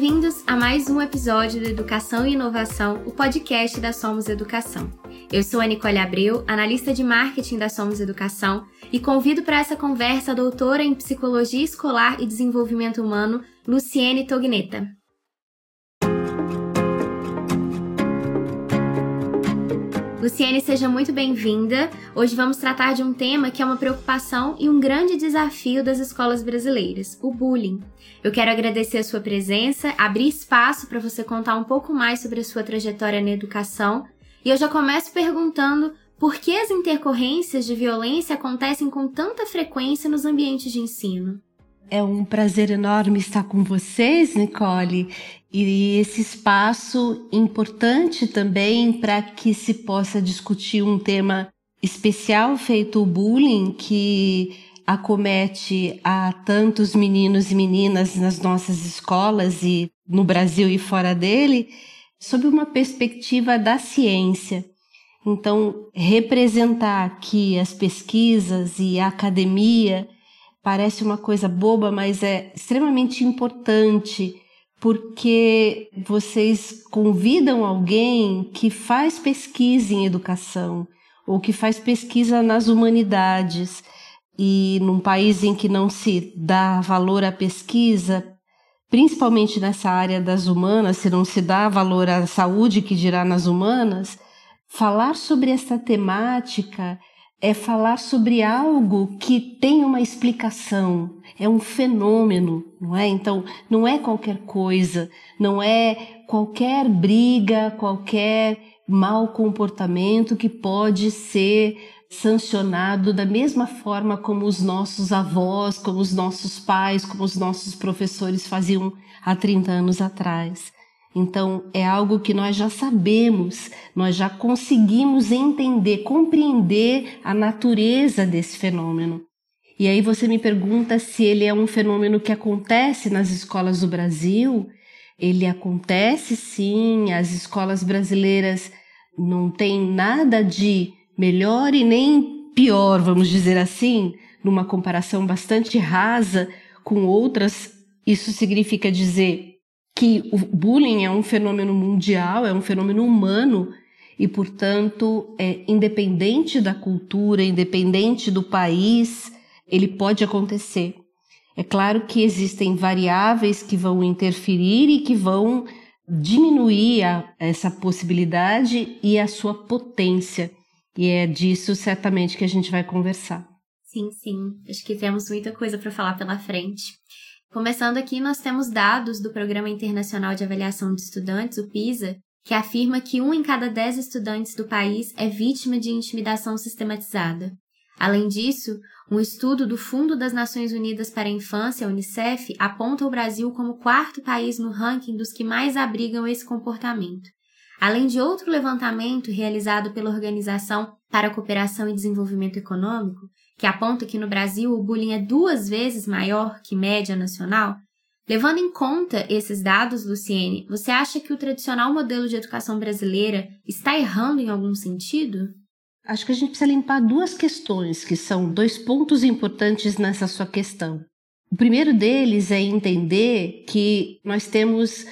Bem-vindos a mais um episódio do Educação e Inovação, o podcast da Somos Educação. Eu sou a Nicole Abreu, analista de marketing da Somos Educação, e convido para essa conversa a doutora em Psicologia Escolar e Desenvolvimento Humano, Luciene Togneta. Luciene, seja muito bem-vinda. Hoje vamos tratar de um tema que é uma preocupação e um grande desafio das escolas brasileiras, o bullying. Eu quero agradecer a sua presença, abrir espaço para você contar um pouco mais sobre a sua trajetória na educação. E eu já começo perguntando por que as intercorrências de violência acontecem com tanta frequência nos ambientes de ensino. É um prazer enorme estar com vocês, Nicole, e esse espaço importante também para que se possa discutir um tema especial feito o bullying que acomete a tantos meninos e meninas nas nossas escolas e no Brasil e fora dele, sob uma perspectiva da ciência. Então, representar aqui as pesquisas e a academia parece uma coisa boba, mas é extremamente importante porque vocês convidam alguém que faz pesquisa em educação ou que faz pesquisa nas humanidades. E num país em que não se dá valor à pesquisa, principalmente nessa área das humanas, se não se dá valor à saúde que dirá nas humanas, falar sobre essa temática é falar sobre algo que tem uma explicação, é um fenômeno, não é? Então, não é qualquer coisa, não é qualquer briga, qualquer mau comportamento que pode ser sancionado da mesma forma como os nossos avós, como os nossos pais, como os nossos professores faziam há 30 anos atrás. Então, é algo que nós já sabemos, nós já conseguimos entender, compreender a natureza desse fenômeno. E aí você me pergunta se ele é um fenômeno que acontece nas escolas do Brasil. Ele acontece sim, as escolas brasileiras não têm nada de melhor e nem pior, vamos dizer assim, numa comparação bastante rasa com outras. Isso significa dizer que o bullying é um fenômeno mundial, é um fenômeno humano e, portanto, é independente da cultura, independente do país, ele pode acontecer. É claro que existem variáveis que vão interferir e que vão diminuir a, essa possibilidade e a sua potência. E é disso certamente que a gente vai conversar. Sim, sim. Acho que temos muita coisa para falar pela frente. Começando aqui, nós temos dados do Programa Internacional de Avaliação de Estudantes, o PISA, que afirma que um em cada dez estudantes do país é vítima de intimidação sistematizada. Além disso, um estudo do Fundo das Nações Unidas para a Infância, Unicef, aponta o Brasil como quarto país no ranking dos que mais abrigam esse comportamento. Além de outro levantamento realizado pela Organização para a Cooperação e Desenvolvimento Econômico, que aponta que no Brasil o bullying é duas vezes maior que média nacional, levando em conta esses dados, Luciene, você acha que o tradicional modelo de educação brasileira está errando em algum sentido? Acho que a gente precisa limpar duas questões, que são dois pontos importantes nessa sua questão. O primeiro deles é entender que nós temos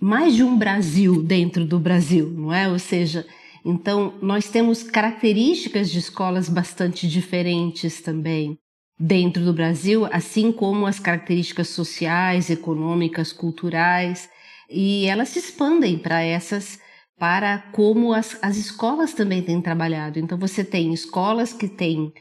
mais de um Brasil dentro do Brasil, não é? Ou seja, então, nós temos características de escolas bastante diferentes também dentro do Brasil, assim como as características sociais, econômicas, culturais, e elas se expandem para essas, para como as, as escolas também têm trabalhado. Então, você tem escolas que têm,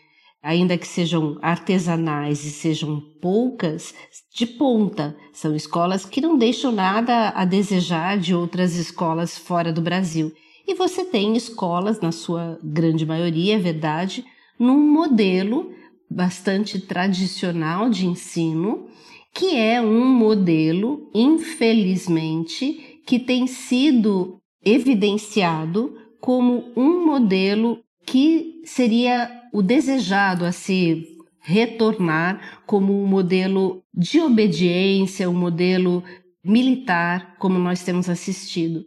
ainda que sejam artesanais e sejam poucas, de ponta. São escolas que não deixam nada a desejar de outras escolas fora do Brasil. E você tem escolas, na sua grande maioria, é verdade, num modelo bastante tradicional de ensino, que é um modelo, infelizmente, que tem sido evidenciado como um modelo que seria o desejado a se retornar como um modelo de obediência, um modelo militar, como nós temos assistido.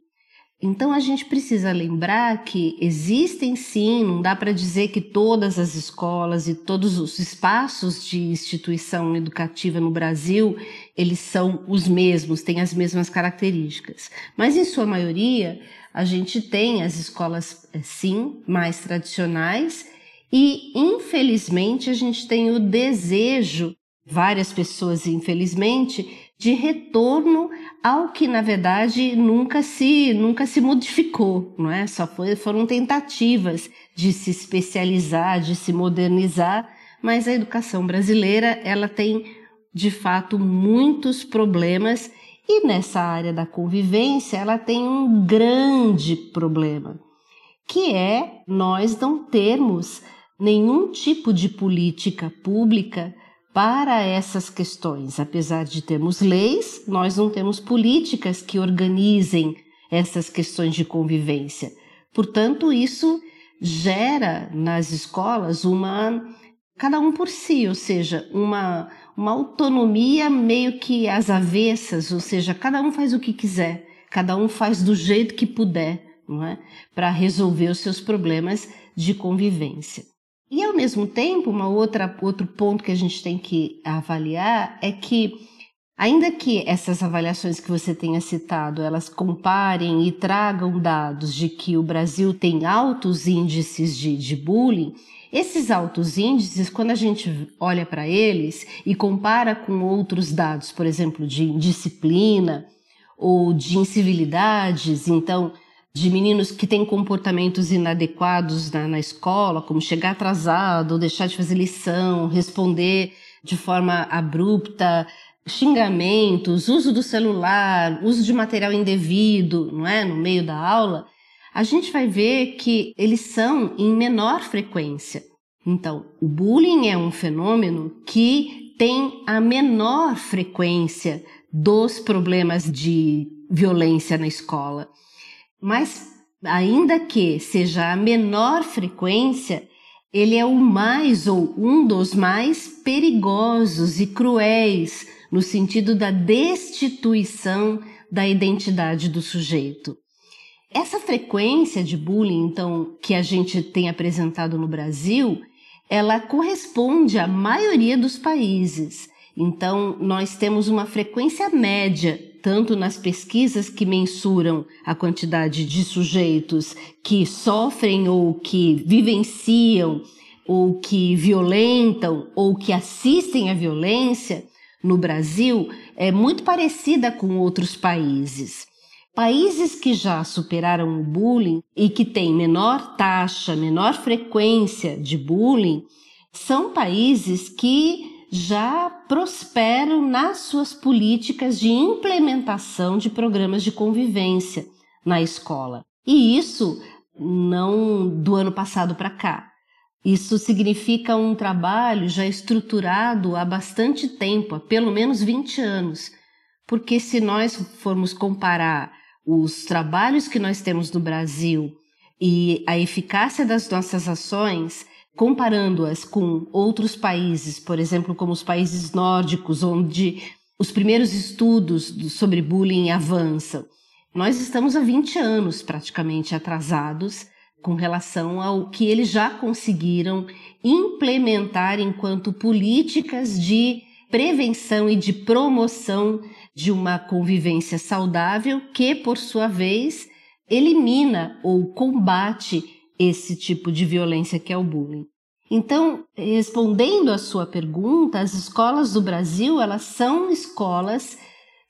Então a gente precisa lembrar que existem sim, não dá para dizer que todas as escolas e todos os espaços de instituição educativa no Brasil eles são os mesmos, têm as mesmas características. Mas em sua maioria, a gente tem as escolas, eh, sim, mais tradicionais e, infelizmente, a gente tem o desejo, várias pessoas, infelizmente, de retorno ao que, na verdade, nunca se, nunca se modificou, não é? Só foi, foram tentativas de se especializar, de se modernizar, mas a educação brasileira, ela tem, de fato, muitos problemas e nessa área da convivência, ela tem um grande problema, que é nós não termos nenhum tipo de política pública para essas questões. Apesar de termos leis, nós não temos políticas que organizem essas questões de convivência. Portanto, isso gera nas escolas uma cada um por si, ou seja, uma uma autonomia meio que às avessas, ou seja, cada um faz o que quiser, cada um faz do jeito que puder, não é? Para resolver os seus problemas de convivência. E ao mesmo tempo, uma outra outro ponto que a gente tem que avaliar é que ainda que essas avaliações que você tenha citado, elas comparem e tragam dados de que o Brasil tem altos índices de, de bullying, esses altos índices, quando a gente olha para eles e compara com outros dados, por exemplo, de indisciplina ou de incivilidades, então, de meninos que têm comportamentos inadequados na, na escola, como chegar atrasado, deixar de fazer lição, responder de forma abrupta, xingamentos, uso do celular, uso de material indevido, não é, no meio da aula, a gente vai ver que eles são em menor frequência. Então, o bullying é um fenômeno que tem a menor frequência dos problemas de violência na escola. Mas, ainda que seja a menor frequência, ele é o mais ou um dos mais perigosos e cruéis no sentido da destituição da identidade do sujeito. Essa frequência de bullying, então, que a gente tem apresentado no Brasil, ela corresponde à maioria dos países. Então, nós temos uma frequência média, tanto nas pesquisas que mensuram a quantidade de sujeitos que sofrem ou que vivenciam ou que violentam ou que assistem à violência no Brasil, é muito parecida com outros países. Países que já superaram o bullying e que têm menor taxa, menor frequência de bullying, são países que já prosperam nas suas políticas de implementação de programas de convivência na escola. E isso não do ano passado para cá. Isso significa um trabalho já estruturado há bastante tempo, há pelo menos 20 anos. Porque se nós formos comparar os trabalhos que nós temos no Brasil e a eficácia das nossas ações, comparando-as com outros países, por exemplo, como os países nórdicos, onde os primeiros estudos sobre bullying avançam, nós estamos há 20 anos praticamente atrasados com relação ao que eles já conseguiram implementar enquanto políticas de prevenção e de promoção de uma convivência saudável que, por sua vez, elimina ou combate esse tipo de violência que é o bullying. Então, respondendo à sua pergunta, as escolas do Brasil, elas são escolas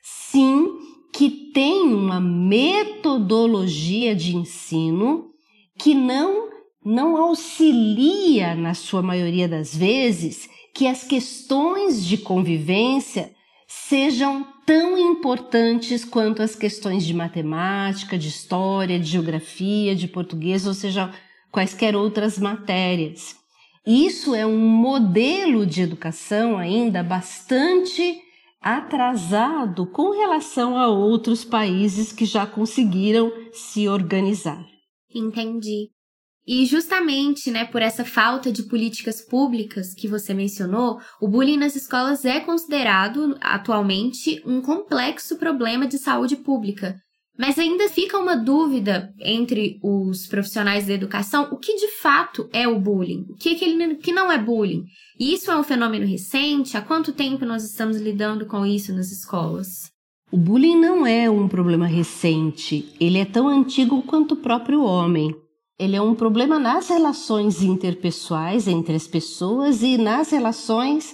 sim que têm uma metodologia de ensino que não não auxilia na sua maioria das vezes que as questões de convivência sejam tão importantes quanto as questões de matemática, de história, de geografia, de português, ou seja, quaisquer outras matérias. Isso é um modelo de educação ainda bastante atrasado com relação a outros países que já conseguiram se organizar. Entendi. E justamente, né, por essa falta de políticas públicas que você mencionou, o bullying nas escolas é considerado atualmente um complexo problema de saúde pública. Mas ainda fica uma dúvida entre os profissionais da educação: o que de fato é o bullying? O que, que, ele, que não é bullying? E isso é um fenômeno recente? Há quanto tempo nós estamos lidando com isso nas escolas? O bullying não é um problema recente, ele é tão antigo quanto o próprio homem. Ele é um problema nas relações interpessoais entre as pessoas e nas relações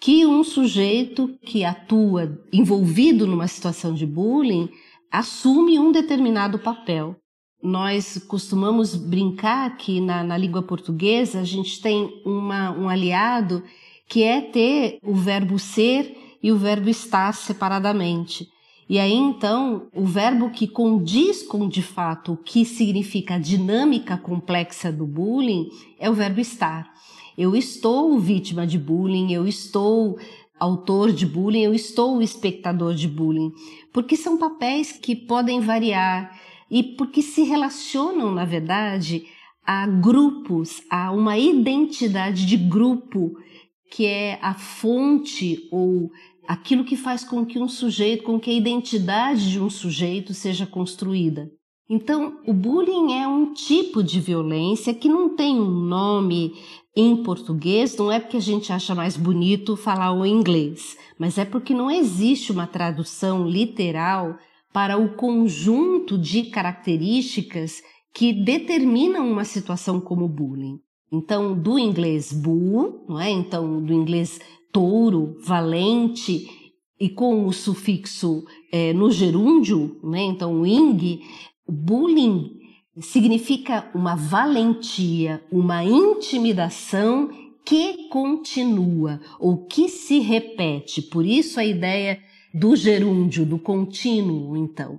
que um sujeito que atua envolvido numa situação de bullying assume um determinado papel. Nós costumamos brincar que na, na língua portuguesa a gente tem uma, um aliado que é ter o verbo ser e o verbo estar separadamente. E aí então, o verbo que condiz com de fato o que significa a dinâmica complexa do bullying é o verbo estar. Eu estou vítima de bullying, eu estou autor de bullying, eu estou espectador de bullying, porque são papéis que podem variar e porque se relacionam, na verdade, a grupos, a uma identidade de grupo que é a fonte ou aquilo que faz com que um sujeito, com que a identidade de um sujeito seja construída. Então, o bullying é um tipo de violência que não tem um nome em português, não é porque a gente acha mais bonito falar o inglês, mas é porque não existe uma tradução literal para o conjunto de características que determinam uma situação como bullying. Então, do inglês bull, não é? Então, do inglês touro, valente, e com o sufixo é, no gerúndio, né? Então, ing, bullying significa uma valentia, uma intimidação que continua ou que se repete. Por isso a ideia do gerúndio, do contínuo, então.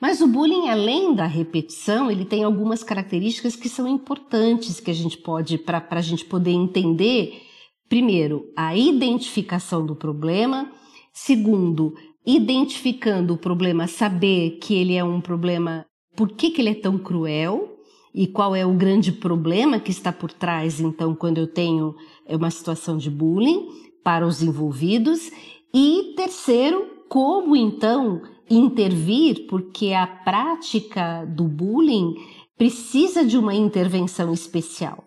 Mas o bullying, além da repetição, ele tem algumas características que são importantes que a gente pode, para a gente poder entender, primeiro, a identificação do problema, segundo, identificando o problema, saber que ele é um problema por que, que ele é tão cruel e qual é o grande problema que está por trás, então, quando eu tenho uma situação de bullying para os envolvidos. E terceiro, como então intervir, porque a prática do bullying precisa de uma intervenção especial.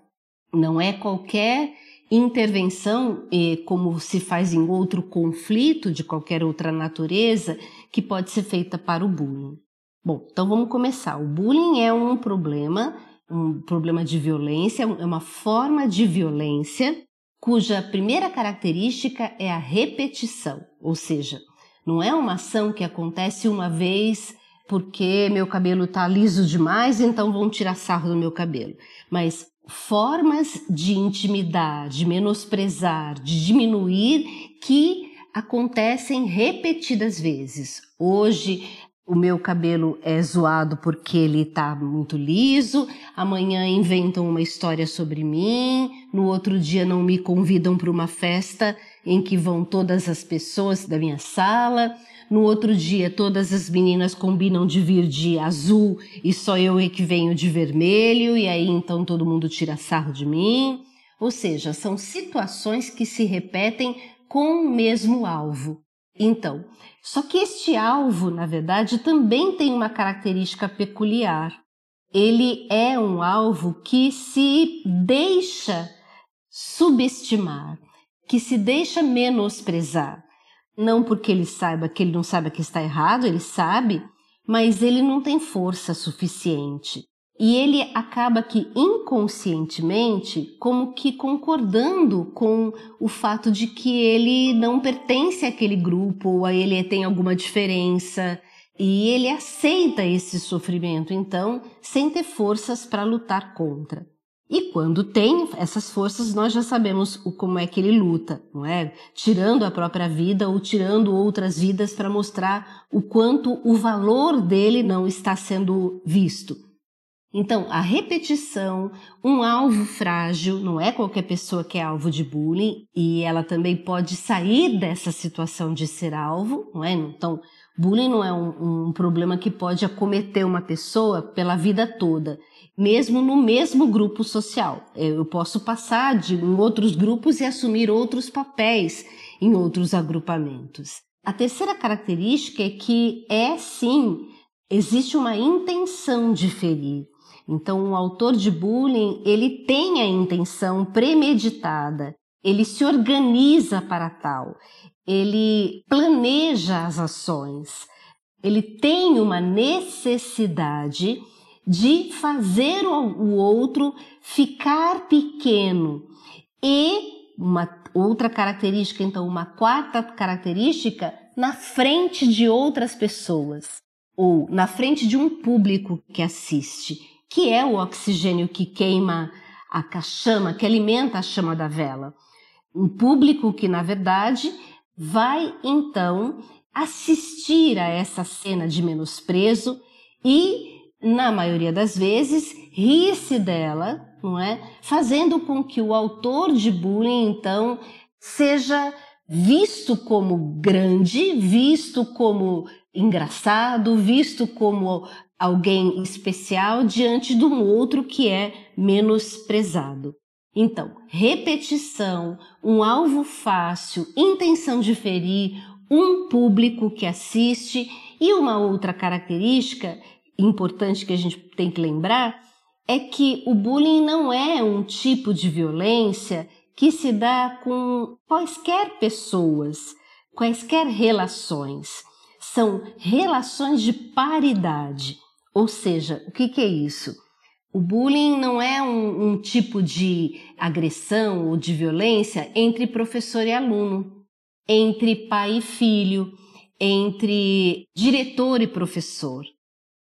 Não é qualquer intervenção, como se faz em outro conflito de qualquer outra natureza, que pode ser feita para o bullying. Bom, então vamos começar. O bullying é um problema, um problema de violência, é uma forma de violência cuja primeira característica é a repetição, ou seja, não é uma ação que acontece uma vez porque meu cabelo está liso demais, então vão tirar sarro do meu cabelo. Mas formas de intimidar, de menosprezar, de diminuir que acontecem repetidas vezes. Hoje o meu cabelo é zoado porque ele tá muito liso, amanhã inventam uma história sobre mim, no outro dia não me convidam para uma festa em que vão todas as pessoas da minha sala, no outro dia todas as meninas combinam de vir de azul e só eu é que venho de vermelho, e aí então todo mundo tira sarro de mim. Ou seja, são situações que se repetem com o mesmo alvo. Então, só que este alvo, na verdade, também tem uma característica peculiar. Ele é um alvo que se deixa subestimar, que se deixa menosprezar. Não porque ele saiba que ele não sabe que está errado, ele sabe, mas ele não tem força suficiente. E ele acaba que inconscientemente, como que concordando com o fato de que ele não pertence àquele grupo, ou a ele tem alguma diferença, e ele aceita esse sofrimento, então, sem ter forças para lutar contra. E quando tem essas forças, nós já sabemos o, como é que ele luta, não é? Tirando a própria vida ou tirando outras vidas para mostrar o quanto o valor dele não está sendo visto. Então, a repetição, um alvo frágil, não é qualquer pessoa que é alvo de bullying, e ela também pode sair dessa situação de ser alvo, não é? Então, bullying não é um, um problema que pode acometer uma pessoa pela vida toda, mesmo no mesmo grupo social. Eu posso passar de em outros grupos e assumir outros papéis em outros agrupamentos. A terceira característica é que é sim existe uma intenção de ferir. Então, o autor de bullying, ele tem a intenção premeditada, ele se organiza para tal, ele planeja as ações, ele tem uma necessidade de fazer o outro ficar pequeno. E uma outra característica, então, uma quarta característica, na frente de outras pessoas, ou na frente de um público que assiste, que é o oxigênio que queima a chama, que alimenta a chama da vela. Um público que, na verdade, vai então assistir a essa cena de menosprezo e, na maioria das vezes, rir-se dela, não é? Fazendo com que o autor de bullying, então, seja visto como grande, visto como engraçado, visto como alguém especial diante de um outro que é menosprezado. Então, repetição, um alvo fácil, intenção de ferir, um público que assiste e uma outra característica importante que a gente tem que lembrar é que o bullying não é um tipo de violência que se dá com quaisquer pessoas, quaisquer relações. São relações de paridade. Ou seja, o que, que é isso? O bullying não é um, um tipo de agressão ou de violência entre professor e aluno, entre pai e filho, entre diretor e professor.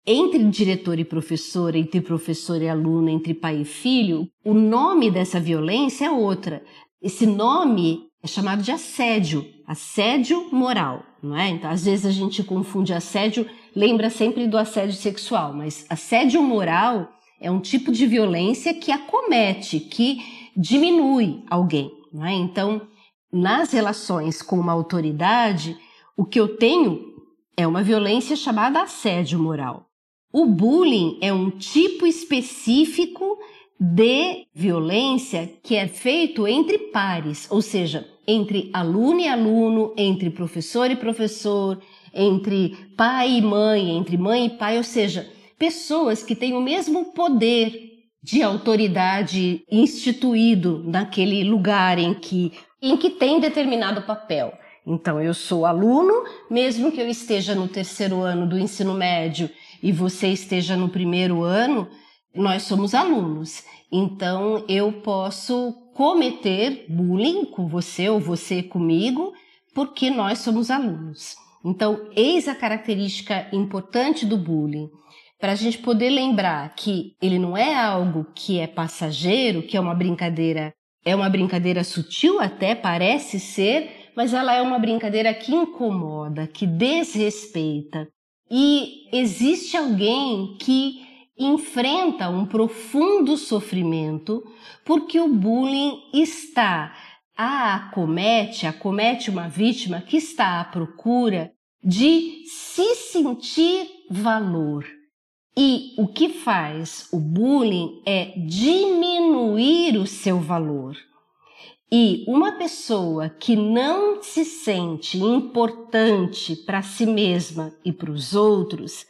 Entre diretor e professor, entre professor e aluno, entre pai e filho, o nome dessa violência é outra. Esse nome é chamado de assédio, assédio moral, não é? Então, às vezes a gente confunde assédio, lembra sempre do assédio sexual, mas assédio moral é um tipo de violência que acomete, que diminui alguém. Não é? Então, nas relações com uma autoridade, o que eu tenho é uma violência chamada assédio moral. O bullying é um tipo específico de violência que é feito entre pares, ou seja, entre aluno e aluno, entre professor e professor, entre pai e mãe, entre mãe e pai, ou seja, pessoas que têm o mesmo poder de autoridade instituído naquele lugar em que, em que tem determinado papel. Então, eu sou aluno, mesmo que eu esteja no terceiro ano do ensino médio e você esteja no primeiro ano, nós somos alunos. Então, eu posso cometer bullying com você ou você comigo, porque nós somos alunos. Então, eis a característica importante do bullying para a gente poder lembrar que ele não é algo que é passageiro, que é uma brincadeira, é uma brincadeira sutil até, parece ser, mas ela é uma brincadeira que incomoda, que desrespeita. E existe alguém que enfrenta um profundo sofrimento porque o bullying está a acomete, acomete uma vítima que está à procura de se sentir valor, e o que faz o bullying é diminuir o seu valor. E uma pessoa que não se sente importante para si mesma e para os outros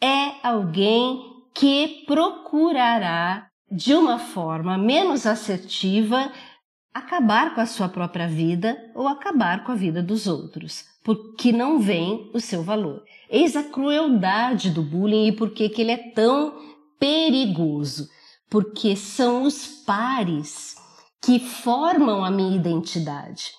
é alguém que procurará, de uma forma menos assertiva, acabar com a sua própria vida ou acabar com a vida dos outros, porque não vem o seu valor. Eis a crueldade do bullying e por que ele é tão perigoso. Porque são os pares que formam a minha identidade.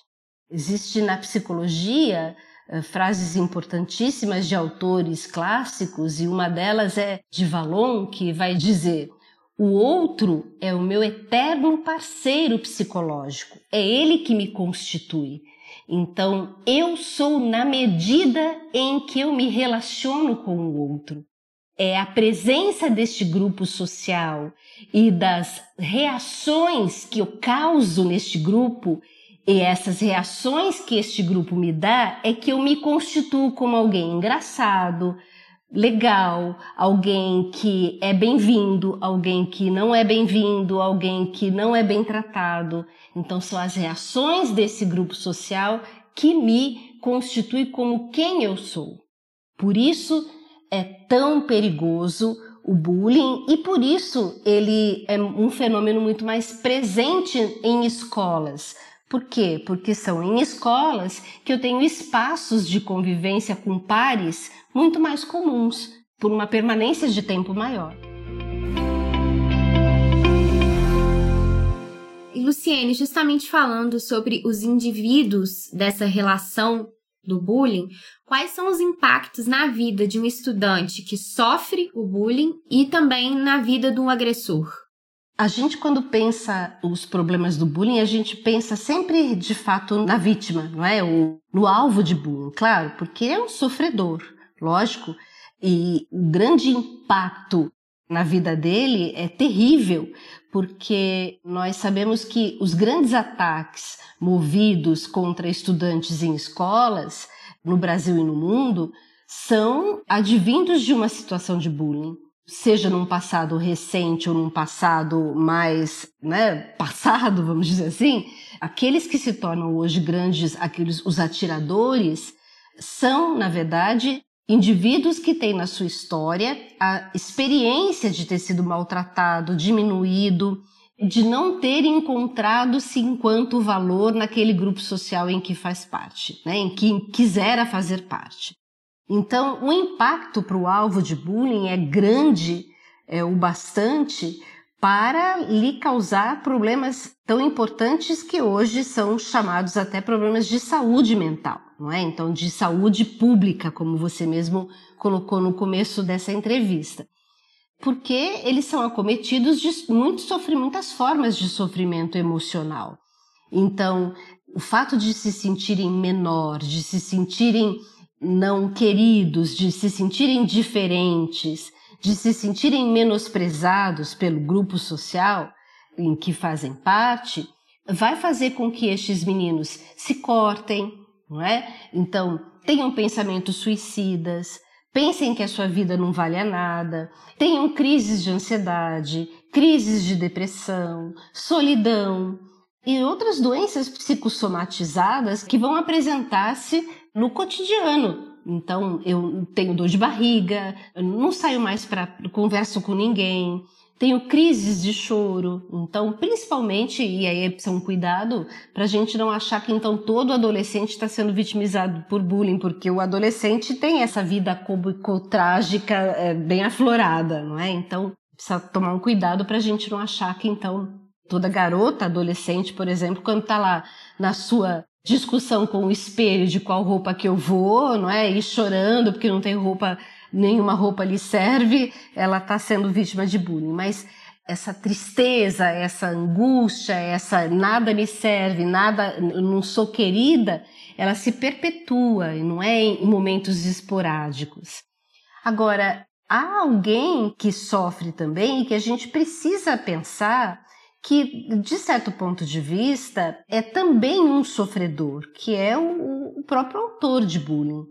Existe na psicologia uh, frases importantíssimas de autores clássicos, e uma delas é de Valon, que vai dizer: O outro é o meu eterno parceiro psicológico, é ele que me constitui. Então, eu sou na medida em que eu me relaciono com o outro. É a presença deste grupo social e das reações que eu causo neste grupo e essas reações que este grupo me dá é que eu me constituo como alguém engraçado, legal, alguém que é bem-vindo, alguém que não é bem-vindo, alguém que não é bem tratado. Então são as reações desse grupo social que me constitui como quem eu sou. Por isso, é tão perigoso o bullying e por isso ele é um fenômeno muito mais presente em escolas. Por quê? Porque são em escolas que eu tenho espaços de convivência com pares muito mais comuns, por uma permanência de tempo maior. E Luciene, justamente falando sobre os indivíduos dessa relação do bullying, quais são os impactos na vida de um estudante que sofre o bullying e também na vida do agressor? A gente, quando pensa os problemas do bullying, a gente pensa sempre de fato na vítima, não é? O, no alvo de bullying, claro, porque é um sofredor, lógico, e o grande impacto na vida dele é terrível, porque nós sabemos que os grandes ataques movidos contra estudantes em escolas, no Brasil e no mundo, são advindos de uma situação de bullying. Seja num passado recente ou num passado mais né, passado, vamos dizer assim, aqueles que se tornam hoje grandes, aqueles os atiradores, são, na verdade, indivíduos que têm na sua história a experiência de ter sido maltratado, diminuído, de não ter encontrado-se enquanto valor naquele grupo social em que faz parte, né, em que quisera fazer parte. Então, o impacto para o alvo de bullying é grande é, o bastante para lhe causar problemas tão importantes que hoje são chamados até problemas de saúde mental, não é? Então, de saúde pública, como você mesmo colocou no começo dessa entrevista. Porque eles são acometidos de muito muitas formas de sofrimento emocional. Então, o fato de se sentirem menor, de se sentirem não queridos, de se sentirem diferentes, de se sentirem menosprezados pelo grupo social em que fazem parte, vai fazer com que estes meninos se cortem, não é? Então, tenham pensamentos suicidas, pensem que a sua vida não vale nada, tenham crises de ansiedade, crises de depressão, solidão e outras doenças psicossomatizadas que vão apresentar-se no cotidiano. Então, eu tenho dor de barriga, não saio mais para converso com ninguém, tenho crises de choro. Então, principalmente, e aí é precisa um cuidado para a gente não achar que então todo adolescente está sendo vitimizado por bullying, porque o adolescente tem essa vida cômico trágica é, bem aflorada, não é? Então, precisa tomar um cuidado para a gente não achar que então toda garota, adolescente, por exemplo, quando está lá na sua discussão com o espelho de qual roupa que eu vou, não é? E chorando porque não tem roupa, nenhuma roupa lhe serve, ela está sendo vítima de bullying. Mas essa tristeza, essa angústia, essa nada me serve, nada, não sou querida, ela se perpetua e não é em momentos esporádicos. Agora, há alguém que sofre também e que a gente precisa pensar que, de certo ponto de vista, é também um sofredor, que é o, o próprio autor de bullying.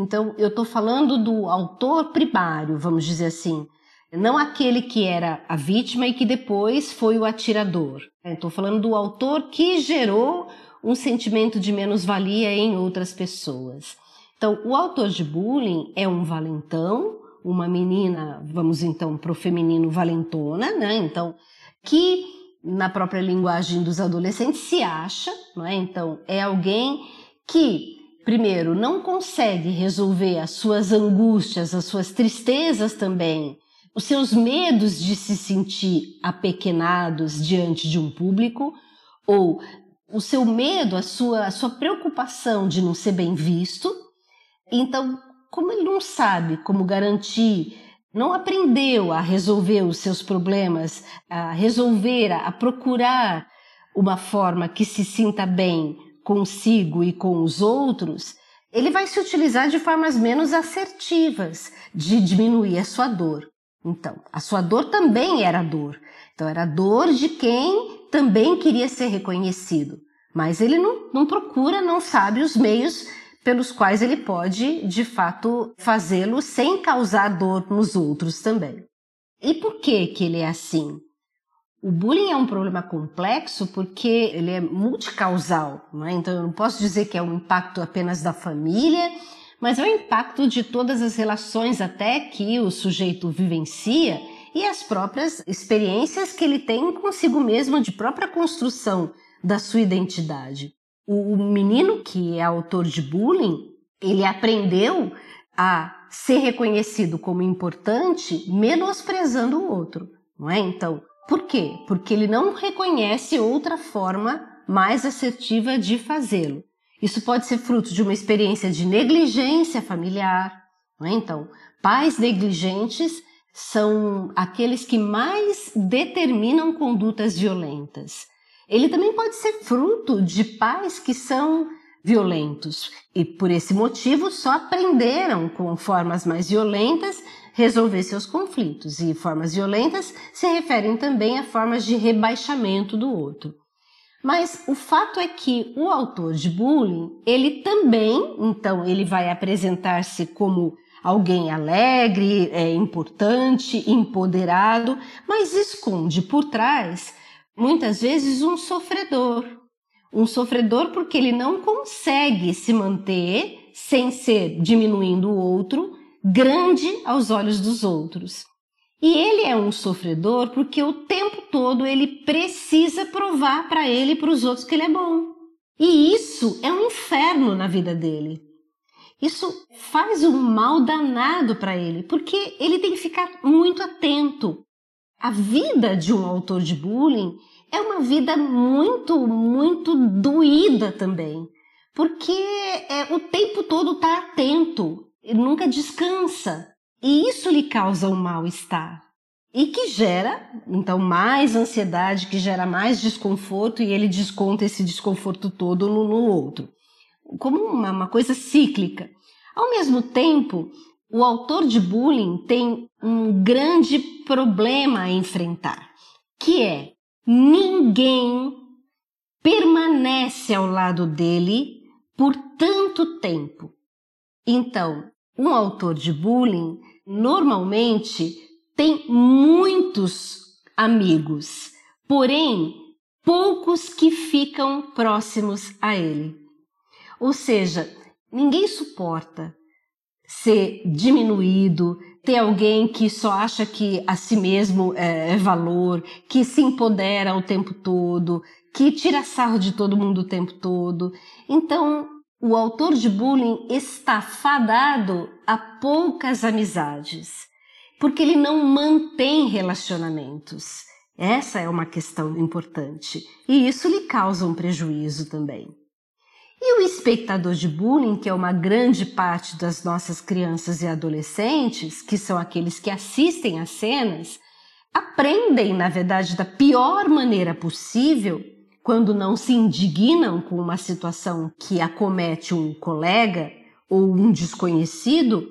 Então, eu estou falando do autor primário, vamos dizer assim, não aquele que era a vítima e que depois foi o atirador. Estou falando do autor que gerou um sentimento de menos-valia em outras pessoas. Então, o autor de bullying é um valentão, uma menina, vamos então para o feminino valentona, né? Então, que na própria linguagem dos adolescentes, se acha, não é? Então, é alguém que, primeiro, não consegue resolver as suas angústias, as suas tristezas também, os seus medos de se sentir apequenados diante de um público, ou o seu medo, a sua, a sua preocupação de não ser bem visto. Então, como ele não sabe como garantir não aprendeu a resolver os seus problemas, a resolver, a procurar uma forma que se sinta bem consigo e com os outros, ele vai se utilizar de formas menos assertivas de diminuir a sua dor. Então, a sua dor também era dor. Então, era dor de quem também queria ser reconhecido. Mas ele não, não procura, não sabe os meios pelos quais ele pode, de fato, fazê-lo sem causar dor nos outros também. E por que que ele é assim? O bullying é um problema complexo porque ele é multicausal, não é? então eu não posso dizer que é um impacto apenas da família, mas é o impacto de todas as relações até que o sujeito vivencia e as próprias experiências que ele tem consigo mesmo de própria construção da sua identidade. O menino que é autor de bullying, ele aprendeu a ser reconhecido como importante menosprezando o outro, não é? Então, por quê? Porque ele não reconhece outra forma mais assertiva de fazê-lo. Isso pode ser fruto de uma experiência de negligência familiar, é? Então, pais negligentes são aqueles que mais determinam condutas violentas. Ele também pode ser fruto de pais que são violentos e por esse motivo só aprenderam com formas mais violentas resolver seus conflitos e formas violentas se referem também a formas de rebaixamento do outro. Mas o fato é que o autor de bullying, ele também, então, ele vai apresentar-se como alguém alegre, é, importante, empoderado, mas esconde por trás, muitas vezes, um sofredor. Um sofredor porque ele não consegue se manter sem ser diminuindo o outro, grande aos olhos dos outros. E ele é um sofredor porque o tempo todo ele precisa provar para ele e para os outros que ele é bom. E isso é um inferno na vida dele. Isso faz um mal danado para ele, porque ele tem que ficar muito atento. A vida de um autor de bullying é uma vida muito, muito doída também, porque é, o tempo todo está atento, nunca descansa, e isso lhe causa um mal-estar. E que gera, então, mais ansiedade, que gera mais desconforto, e ele desconta esse desconforto todo no, no outro como uma, uma coisa cíclica. Ao mesmo tempo, o autor de bullying tem um grande problema a enfrentar, que é ninguém permanece ao lado dele por tanto tempo. Então, um autor de bullying normalmente tem muitos amigos, porém poucos que ficam próximos a ele. Ou seja, ninguém suporta ser diminuído, ter alguém que só acha que a si mesmo é, é valor, que se empodera o tempo todo, que tira sarro de todo mundo o tempo todo. Então, o autor de bullying está fadado a poucas amizades, porque ele não mantém relacionamentos. Essa é uma questão importante e isso lhe causa um prejuízo também. E o espectador de bullying, que é uma grande parte das nossas crianças e adolescentes, que são aqueles que assistem às cenas, aprendem, na verdade, da pior maneira possível, quando não se indignam com uma situação que acomete um colega ou um desconhecido,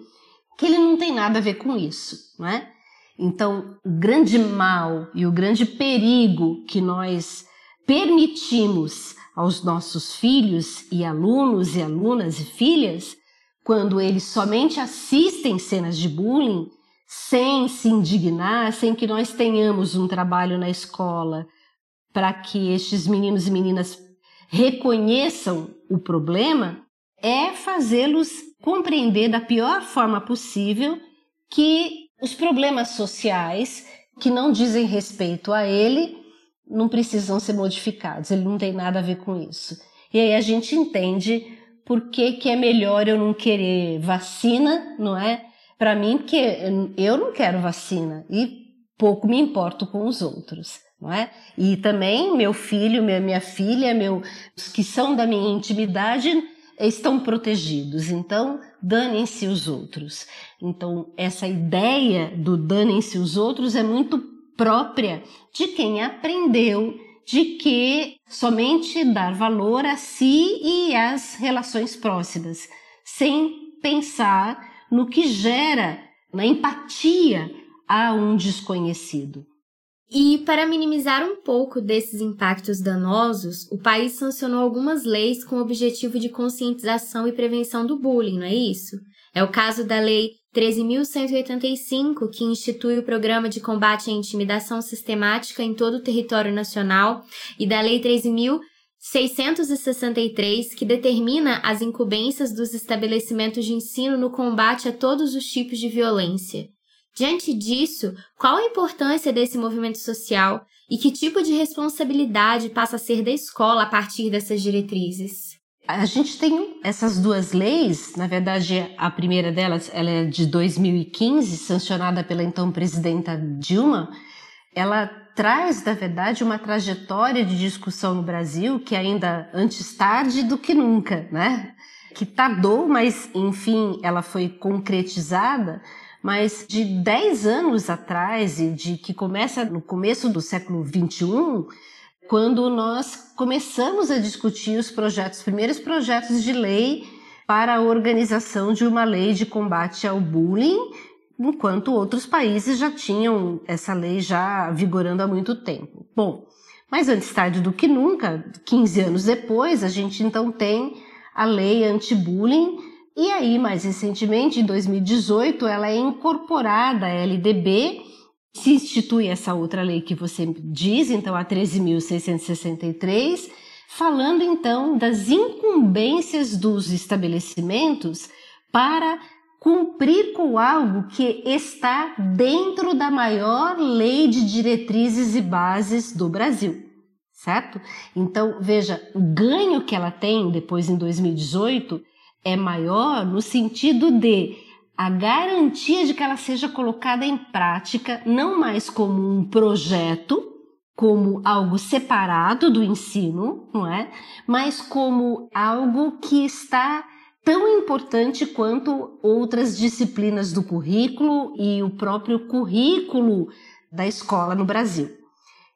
que ele não tem nada a ver com isso, não é? Então, o grande mal e o grande perigo que nós permitimos aos nossos filhos e alunos e alunas e filhas, quando eles somente assistem cenas de bullying, sem se indignar, sem que nós tenhamos um trabalho na escola para que estes meninos e meninas reconheçam o problema, é fazê-los compreender da pior forma possível que os problemas sociais que não dizem respeito a ele não precisam ser modificados, ele não tem nada a ver com isso. E aí a gente entende por que, que é melhor eu não querer vacina, não é? Para mim, porque eu não quero vacina e pouco me importo com os outros, não é? E também meu filho, minha, minha filha, meu, os que são da minha intimidade estão protegidos, então danem-se os outros. Então, essa ideia do danem-se os outros é muito própria de quem aprendeu de que somente dar valor a si e às relações próximas, sem pensar no que gera na empatia a um desconhecido. E para minimizar um pouco desses impactos danosos, o país sancionou algumas leis com o objetivo de conscientização e prevenção do bullying, não é isso? É o caso da Lei 13.185, que institui o Programa de Combate à Intimidação Sistemática em todo o território nacional, e da Lei 13.000 663, que determina as incumbências dos estabelecimentos de ensino no combate a todos os tipos de violência. Diante disso, qual a importância desse movimento social e que tipo de responsabilidade passa a ser da escola a partir dessas diretrizes? A gente tem essas duas leis, na verdade, a primeira delas ela é de 2015, sancionada pela então presidenta Dilma. Ela traz, na verdade, uma trajetória de discussão no Brasil que ainda antes tarde do que nunca, né? Que tardou, mas enfim, ela foi concretizada mas de 10 anos atrás e de que começa no começo do século 21, quando nós começamos a discutir os projetos, os primeiros projetos de lei para a organização de uma lei de combate ao bullying, enquanto outros países já tinham essa lei já vigorando há muito tempo. Bom, mas antes tarde do que nunca, 15 anos depois, a gente então tem a lei anti-bullying e aí, mais recentemente, em 2018, ela é incorporada à LDB, se institui essa outra lei que você diz, então a 13.663, falando então das incumbências dos estabelecimentos para cumprir com algo que está dentro da maior lei de diretrizes e bases do Brasil, certo? Então, veja, o ganho que ela tem depois em 2018 é maior no sentido de a garantia de que ela seja colocada em prática não mais como um projeto, como algo separado do ensino, não é? Mas como algo que está tão importante quanto outras disciplinas do currículo e o próprio currículo da escola no Brasil.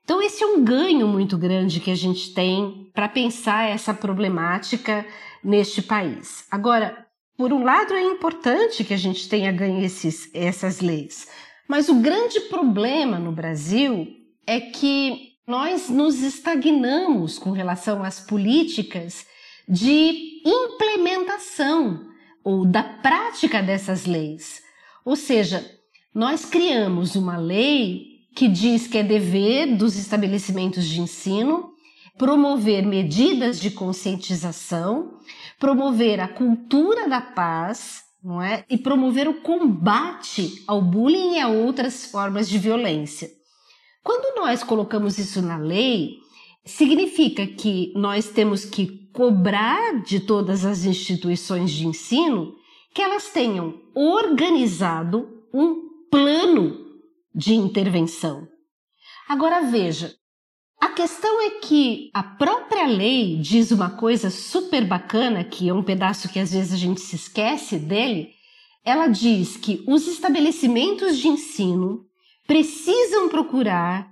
Então, esse é um ganho muito grande que a gente tem para pensar essa problemática neste país. Agora, por um lado, é importante que a gente tenha ganho esses, essas leis, mas o grande problema no Brasil é que nós nos estagnamos com relação às políticas de implementação ou da prática dessas leis. Ou seja, nós criamos uma lei que diz que é dever dos estabelecimentos de ensino promover medidas de conscientização, promover a cultura da paz, não é? E promover o combate ao bullying e a outras formas de violência. Quando nós colocamos isso na lei, significa que nós temos que cobrar de todas as instituições de ensino que elas tenham organizado um plano de intervenção. Agora veja, a questão é que a própria lei diz uma coisa super bacana, que é um pedaço que às vezes a gente se esquece dele. Ela diz que os estabelecimentos de ensino precisam procurar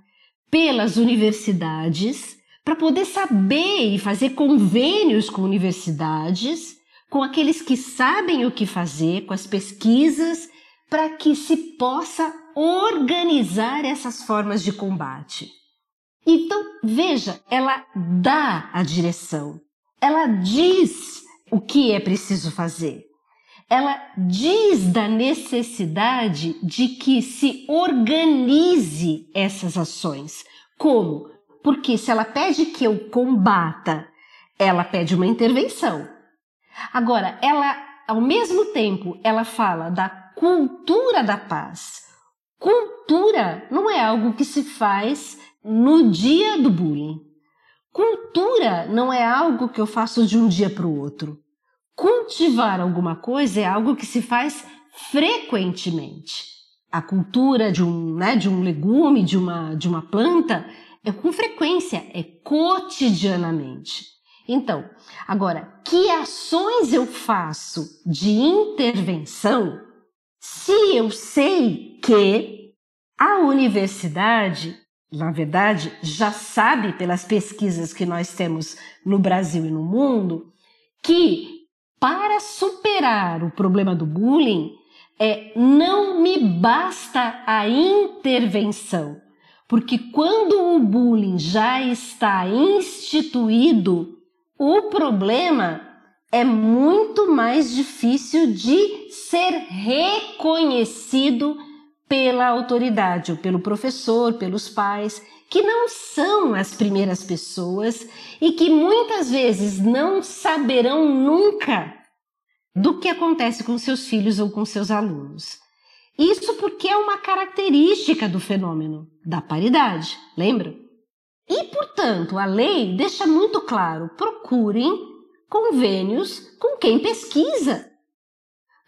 pelas universidades para poder saber e fazer convênios com universidades, com aqueles que sabem o que fazer, com as pesquisas, para que se possa organizar essas formas de combate. Então, veja, ela dá a direção, ela diz o que é preciso fazer. Ela diz da necessidade de que se organize essas ações. Como? Porque se ela pede que eu combata, ela pede uma intervenção. Agora, ela, ao mesmo tempo, ela fala da cultura da paz. Cultura não é algo que se faz no dia do bullying. Cultura não é algo que eu faço de um dia para o outro. Cultivar alguma coisa é algo que se faz frequentemente. A cultura de um, né, de um legume, de uma, de uma planta, é com frequência, é cotidianamente. Então, agora, que ações eu faço de intervenção se eu sei que a universidade na verdade, já sabe pelas pesquisas que nós temos no Brasil e no mundo, que para superar o problema do bullying, é, não me basta a intervenção. Porque quando o bullying já está instituído, o problema é muito mais difícil de ser reconhecido pela autoridade, ou pelo professor, pelos pais, que não são as primeiras pessoas e que muitas vezes não saberão nunca do que acontece com seus filhos ou com seus alunos. Isso porque é uma característica do fenômeno da paridade, lembra? E, portanto, a lei deixa muito claro: procurem convênios com quem pesquisa.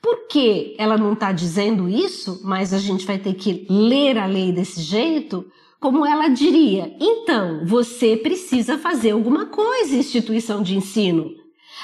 Por que ela não está dizendo isso, mas a gente vai ter que ler a lei desse jeito? Como ela diria, então você precisa fazer alguma coisa, instituição de ensino.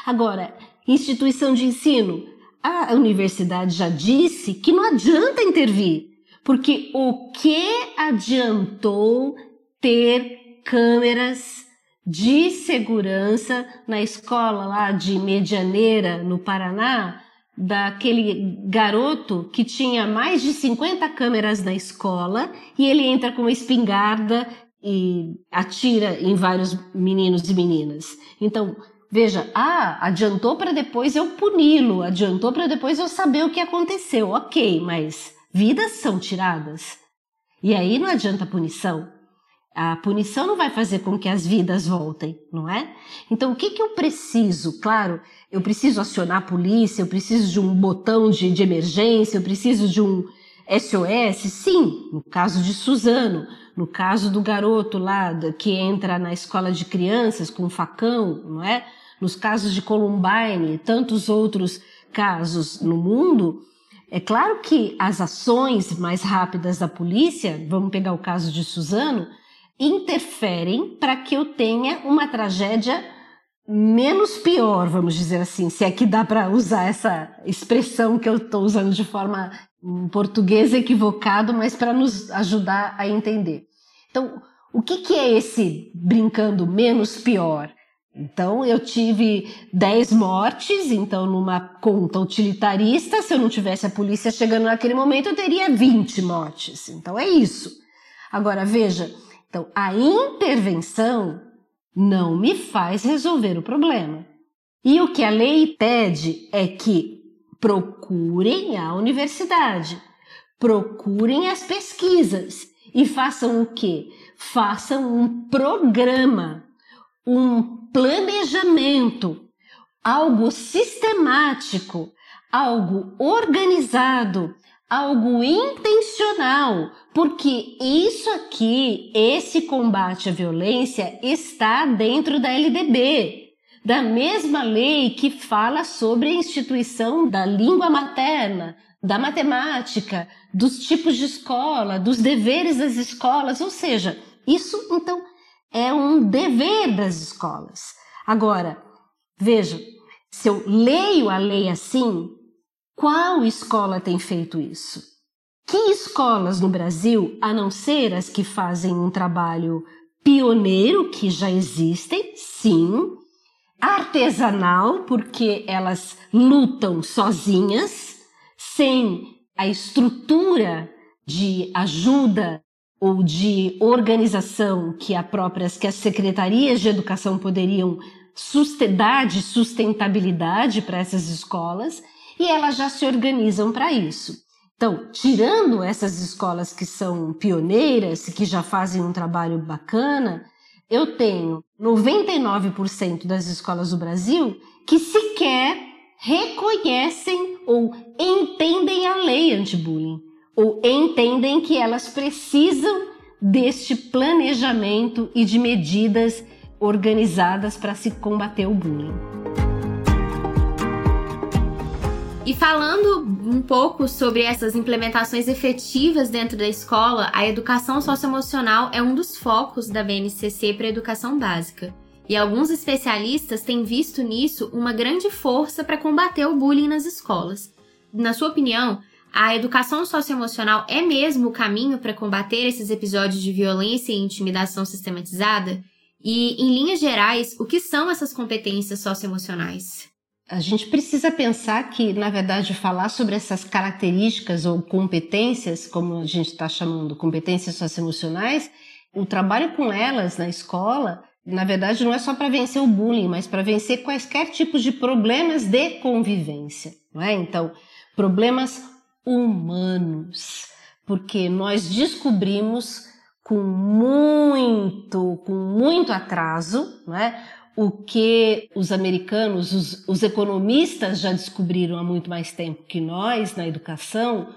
Agora, instituição de ensino, a universidade já disse que não adianta intervir, porque o que adiantou ter câmeras de segurança na escola lá de Medianeira, no Paraná, daquele garoto que tinha mais de 50 câmeras na escola e ele entra com uma espingarda e atira em vários meninos e meninas. Então, veja, ah, adiantou para depois eu puni-lo, adiantou para depois eu saber o que aconteceu. Ok, mas vidas são tiradas. E aí não adianta punição. A punição não vai fazer com que as vidas voltem, não é? Então, o que, que eu preciso? Claro, eu preciso acionar a polícia, eu preciso de um botão de, de emergência, eu preciso de um SOS? Sim, no caso de Suzano, no caso do garoto lá que entra na escola de crianças com um facão, não é? Nos casos de Columbine, tantos outros casos no mundo, é claro que as ações mais rápidas da polícia, vamos pegar o caso de Suzano, interferem para que eu tenha uma tragédia menos pior, vamos dizer assim, se é que dá para usar essa expressão que eu estou usando de forma em português equivocado, mas para nos ajudar a entender. Então, o que, que é esse brincando menos pior? Então, eu tive 10 mortes, então, numa conta utilitarista, se eu não tivesse a polícia chegando naquele momento, eu teria 20 mortes. Então, é isso. Agora, veja, então, a intervenção não me faz resolver o problema. E o que a lei pede é que procurem a universidade, procurem as pesquisas e façam o quê? Façam um programa, um planejamento, algo sistemático, algo organizado algo intencional, porque isso aqui, esse combate à violência, está dentro da LDB, da mesma lei que fala sobre a instituição da língua materna, da matemática, dos tipos de escola, dos deveres das escolas, ou seja, isso então é um dever das escolas. Agora, veja, se eu leio a lei assim, qual escola tem feito isso? Que escolas no Brasil, a não ser as que fazem um trabalho pioneiro, que já existem, sim, artesanal, porque elas lutam sozinhas, sem a estrutura de ajuda ou de organização que, próprias, que as secretarias de educação poderiam dar de sustentabilidade para essas escolas e elas já se organizam para isso. Então, tirando essas escolas que são pioneiras, que já fazem um trabalho bacana, eu tenho 99% das escolas do Brasil que sequer reconhecem ou entendem a lei anti-bullying, ou entendem que elas precisam deste planejamento e de medidas organizadas para se combater o bullying. E falando um pouco sobre essas implementações efetivas dentro da escola, a educação socioemocional é um dos focos da BNCC para a educação básica. E alguns especialistas têm visto nisso uma grande força para combater o bullying nas escolas. Na sua opinião, a educação socioemocional é mesmo o caminho para combater esses episódios de violência e intimidação sistematizada? E, em linhas gerais, o que são essas competências socioemocionais? A gente precisa pensar que, na verdade, falar sobre essas características ou competências, como a gente está chamando, competências socioemocionais, o trabalho com elas na escola, na verdade, não é só para vencer o bullying, mas para vencer quaisquer tipos de problemas de convivência, não é? Então, problemas humanos, porque nós descobrimos com muito, com muito atraso, né? O que os americanos, os, os, economistas já descobriram há muito mais tempo que nós na educação,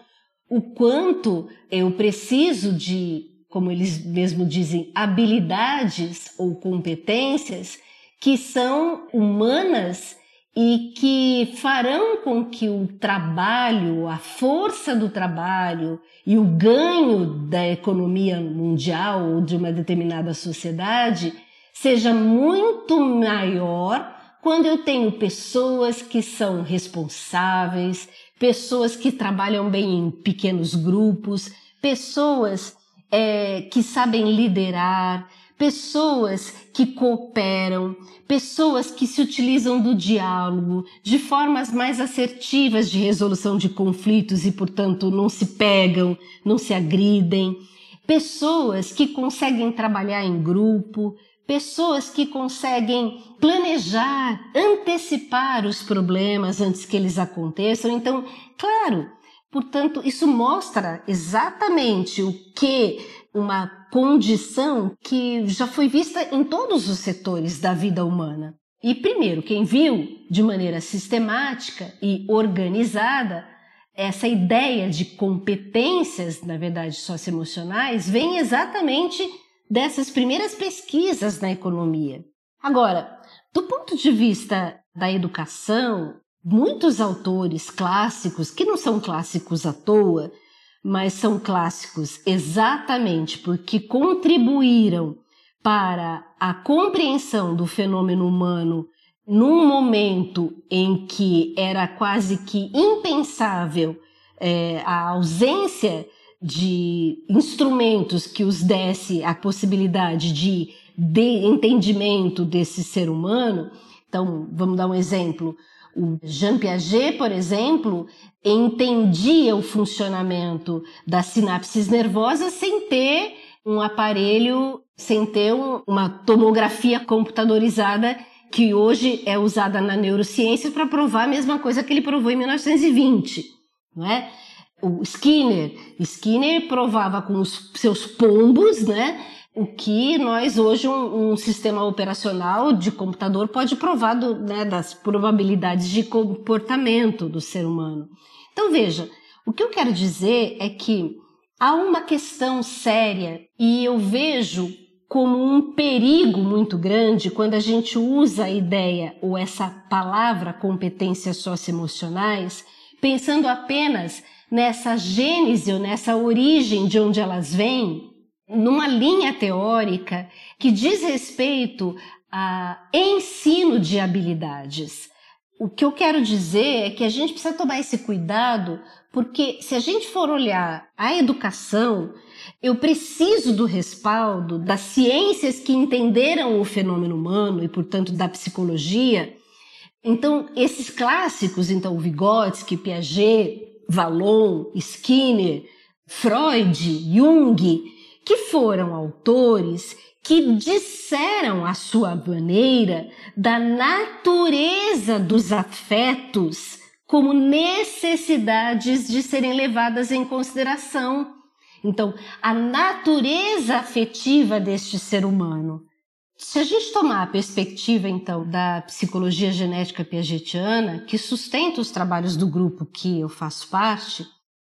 o quanto eu preciso de, como eles mesmo dizem, habilidades ou competências que são humanas e que farão com que o trabalho, a força do trabalho e o ganho da economia mundial ou de uma determinada sociedade seja muito maior quando eu tenho pessoas que são responsáveis, pessoas que trabalham bem em pequenos grupos, pessoas é, que sabem liderar, pessoas que cooperam, pessoas que se utilizam do diálogo de formas mais assertivas de resolução de conflitos e, portanto, não se pegam, não se agridem, pessoas que conseguem trabalhar em grupo, pessoas que conseguem planejar, antecipar os problemas antes que eles aconteçam. Então, claro, portanto, isso mostra exatamente o que uma condição que já foi vista em todos os setores da vida humana. E primeiro, quem viu de maneira sistemática e organizada essa ideia de competências, na verdade, socioemocionais, vem exatamente dessas primeiras pesquisas na economia. Agora, do ponto de vista da educação, muitos autores clássicos, que não são clássicos à toa, mas são clássicos exatamente porque contribuíram para a compreensão do fenômeno humano num momento em que era quase que impensável é, a ausência de instrumentos que os desse a possibilidade de, de entendimento desse ser humano. Então, vamos dar um exemplo. O Jean Piaget, por exemplo, entendia o funcionamento das sinapses nervosas sem ter um aparelho, sem ter uma tomografia computadorizada que hoje é usada na neurociência para provar a mesma coisa que ele provou em 1920, não é? O Skinner. Skinner provava com os seus pombos, né? O que nós hoje um, um sistema operacional de computador pode provar do, né, das probabilidades de comportamento do ser humano. Então veja, o que eu quero dizer é que há uma questão séria e eu vejo como um perigo muito grande quando a gente usa a ideia ou essa palavra competências socioemocionais pensando apenas nessa gênese ou nessa origem de onde elas vêm, numa linha teórica que diz respeito a ensino de habilidades. O que eu quero dizer é que a gente precisa tomar esse cuidado, porque se a gente for olhar a educação, eu preciso do respaldo das ciências que entenderam o fenômeno humano e, portanto, da psicologia. Então, esses clássicos, então, Vygotsky, Piaget, Vallon, Skinner, Freud, Jung, que foram autores que disseram à sua maneira da natureza dos afetos como necessidades de serem levadas em consideração. Então, a natureza afetiva deste ser humano. Se a gente tomar a perspectiva, então, da psicologia genética piagetiana, que sustenta os trabalhos do grupo que eu faço parte,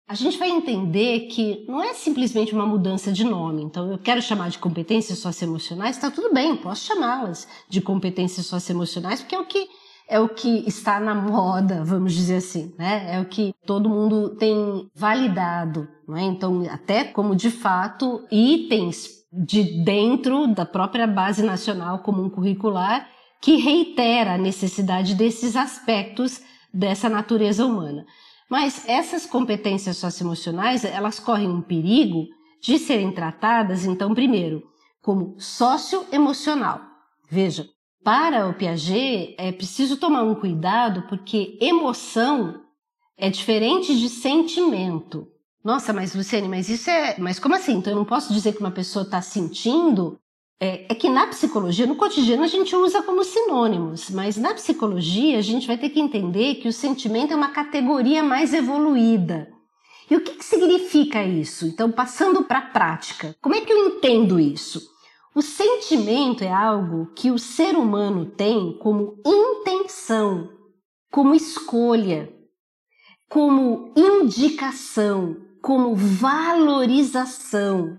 a gente vai entender que não é simplesmente uma mudança de nome. Então, eu quero chamar de competências socioemocionais, está tudo bem, posso chamá-las de competências socioemocionais, porque é o que é o que está na moda, vamos dizer assim, né? É o que todo mundo tem validado, não é? Então, até como de fato itens de dentro da própria base nacional comum curricular que reitera a necessidade desses aspectos dessa natureza humana. Mas essas competências socioemocionais, elas correm um perigo de serem tratadas, então, primeiro, como socioemocional. Veja, para o Piaget é preciso tomar um cuidado porque emoção é diferente de sentimento. Nossa, mas Luciane, mas isso é. Mas como assim? Então eu não posso dizer que uma pessoa está sentindo? É, é, que na psicologia, no cotidiano, a gente usa como sinônimos, mas na psicologia a gente vai ter que entender que o sentimento é uma categoria mais evoluída E o que, que significa isso? Então, passando para a prática, como é que eu entendo isso? O sentimento é algo que o ser humano tem como intenção, como escolha, como indicação, como valorização,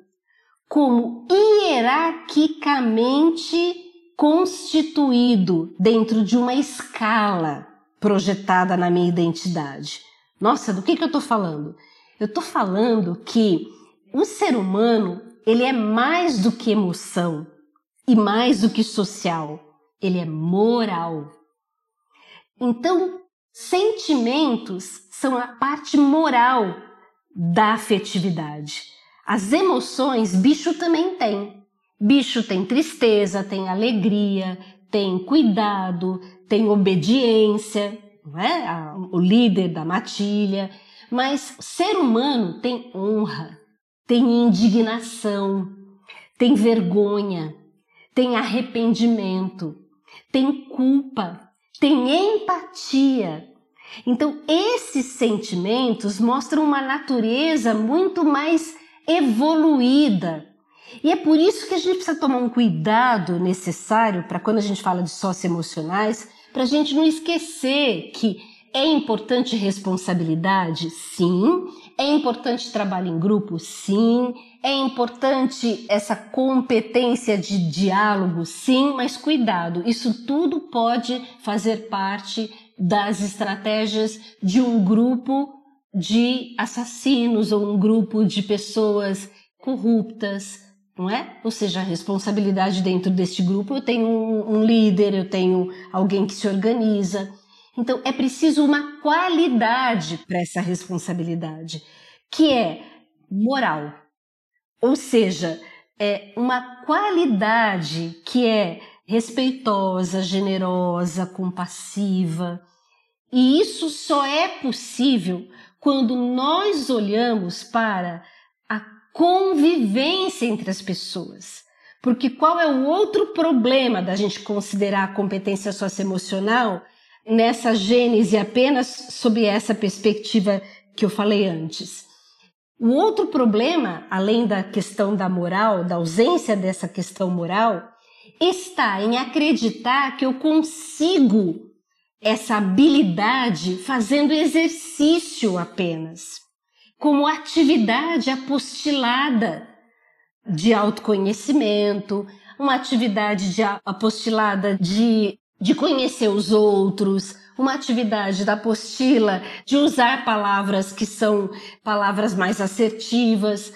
como hierarquicamente constituído dentro de uma escala projetada na minha identidade. Nossa, do que, que eu estou falando? Eu estou falando que o ser humano ele é mais do que emoção e mais do que social, ele é moral. Então, sentimentos são a parte moral da afetividade. As emoções, bicho também tem. Bicho tem tristeza, tem alegria, tem cuidado, tem obediência, não é? o líder da matilha. Mas ser humano tem honra, tem indignação, tem vergonha, tem arrependimento, tem culpa, tem empatia. Então, esses sentimentos mostram uma natureza muito mais evoluída. E é por isso que a gente precisa tomar um cuidado necessário para quando a gente fala de socioemocionais, para a gente não esquecer que é importante responsabilidade? Sim. É importante trabalho em grupo? Sim. É importante essa competência de diálogo? Sim, mas cuidado, isso tudo pode fazer parte das estratégias de um grupo de assassinos ou um grupo de pessoas corruptas, não é? Ou seja, a responsabilidade dentro deste grupo, eu tenho um, um líder, eu tenho alguém que se organiza. Então, é preciso uma qualidade para essa responsabilidade, que é moral. Ou seja, é uma qualidade que é respeitosa, generosa, compassiva. E isso só é possível quando nós olhamos para a convivência entre as pessoas. Porque qual é o outro problema da gente considerar a competência socioemocional nessa gênese apenas sob essa perspectiva que eu falei antes. O outro problema, além da questão da moral, da ausência dessa questão moral, está em acreditar que eu consigo essa habilidade fazendo exercício apenas, como atividade apostilada de autoconhecimento, uma atividade de apostilada de de conhecer os outros, uma atividade da apostila de usar palavras que são palavras mais assertivas,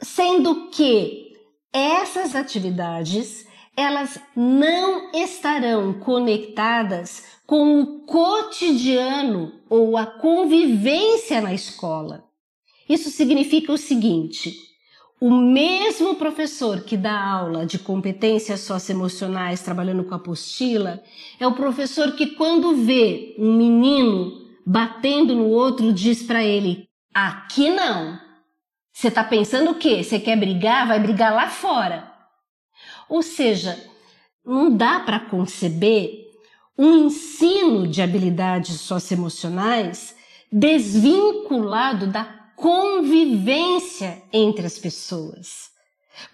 sendo que essas atividades elas não estarão conectadas com o cotidiano ou a convivência na escola. Isso significa o seguinte: o mesmo professor que dá aula de competências socioemocionais trabalhando com apostila é o professor que quando vê um menino batendo no outro diz para ele: "Aqui não. Você está pensando o quê? Você quer brigar? Vai brigar lá fora." Ou seja, não dá para conceber um ensino de habilidades socioemocionais desvinculado da convivência entre as pessoas.